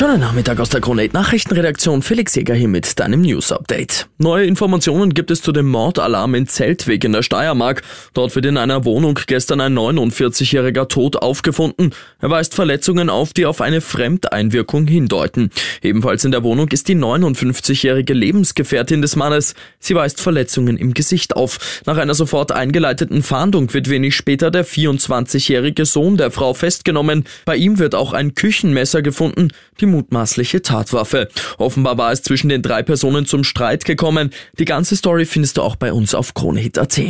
Schönen Nachmittag aus der Krone Nachrichtenredaktion. Felix Jäger hier mit deinem News Update. Neue Informationen gibt es zu dem Mordalarm in Zeltweg in der Steiermark. Dort wird in einer Wohnung gestern ein 49-jähriger tot aufgefunden. Er weist Verletzungen auf, die auf eine Fremdeinwirkung hindeuten. Ebenfalls in der Wohnung ist die 59-jährige Lebensgefährtin des Mannes. Sie weist Verletzungen im Gesicht auf. Nach einer sofort eingeleiteten Fahndung wird wenig später der 24-jährige Sohn der Frau festgenommen. Bei ihm wird auch ein Küchenmesser gefunden. Die mutmaßliche Tatwaffe. Offenbar war es zwischen den drei Personen zum Streit gekommen. Die ganze Story findest du auch bei uns auf kronehit.at.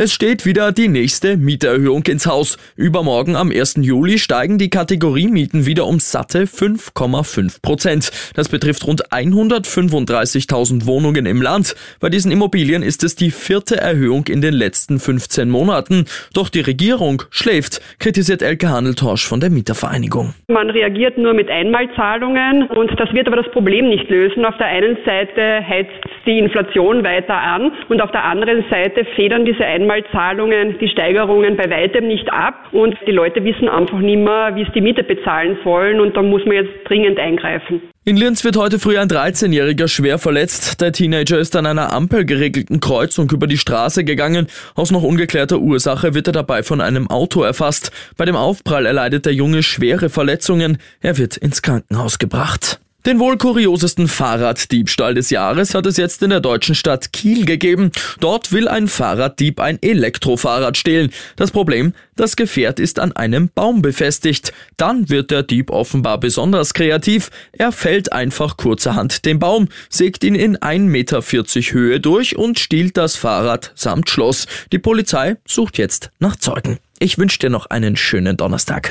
Es steht wieder die nächste Mieterhöhung ins Haus. Übermorgen am 1. Juli steigen die Kategoriemieten wieder um satte 5,5 Prozent. Das betrifft rund 135.000 Wohnungen im Land. Bei diesen Immobilien ist es die vierte Erhöhung in den letzten 15 Monaten. Doch die Regierung schläft, kritisiert Elke Handeltorsch von der Mietervereinigung. Man reagiert nur mit Einmalzahlungen und das wird aber das Problem nicht lösen. Auf der einen Seite heizt die Inflation weiter an und auf der anderen Seite federn diese Einmalzahlungen Einmalzahlungen, die Steigerungen bei weitem nicht ab und die Leute wissen einfach nicht mehr, wie es die Miete bezahlen sollen und da muss man jetzt dringend eingreifen. In Linz wird heute früh ein 13-Jähriger schwer verletzt. Der Teenager ist an einer ampelgeregelten Kreuzung über die Straße gegangen. Aus noch ungeklärter Ursache wird er dabei von einem Auto erfasst. Bei dem Aufprall erleidet der Junge schwere Verletzungen. Er wird ins Krankenhaus gebracht. Den wohl kuriosesten Fahrraddiebstahl des Jahres hat es jetzt in der deutschen Stadt Kiel gegeben. Dort will ein Fahrraddieb ein Elektrofahrrad stehlen. Das Problem, das Gefährt ist an einem Baum befestigt. Dann wird der Dieb offenbar besonders kreativ. Er fällt einfach kurzerhand den Baum, sägt ihn in 1,40 Meter Höhe durch und stiehlt das Fahrrad samt Schloss. Die Polizei sucht jetzt nach Zeugen. Ich wünsche dir noch einen schönen Donnerstag.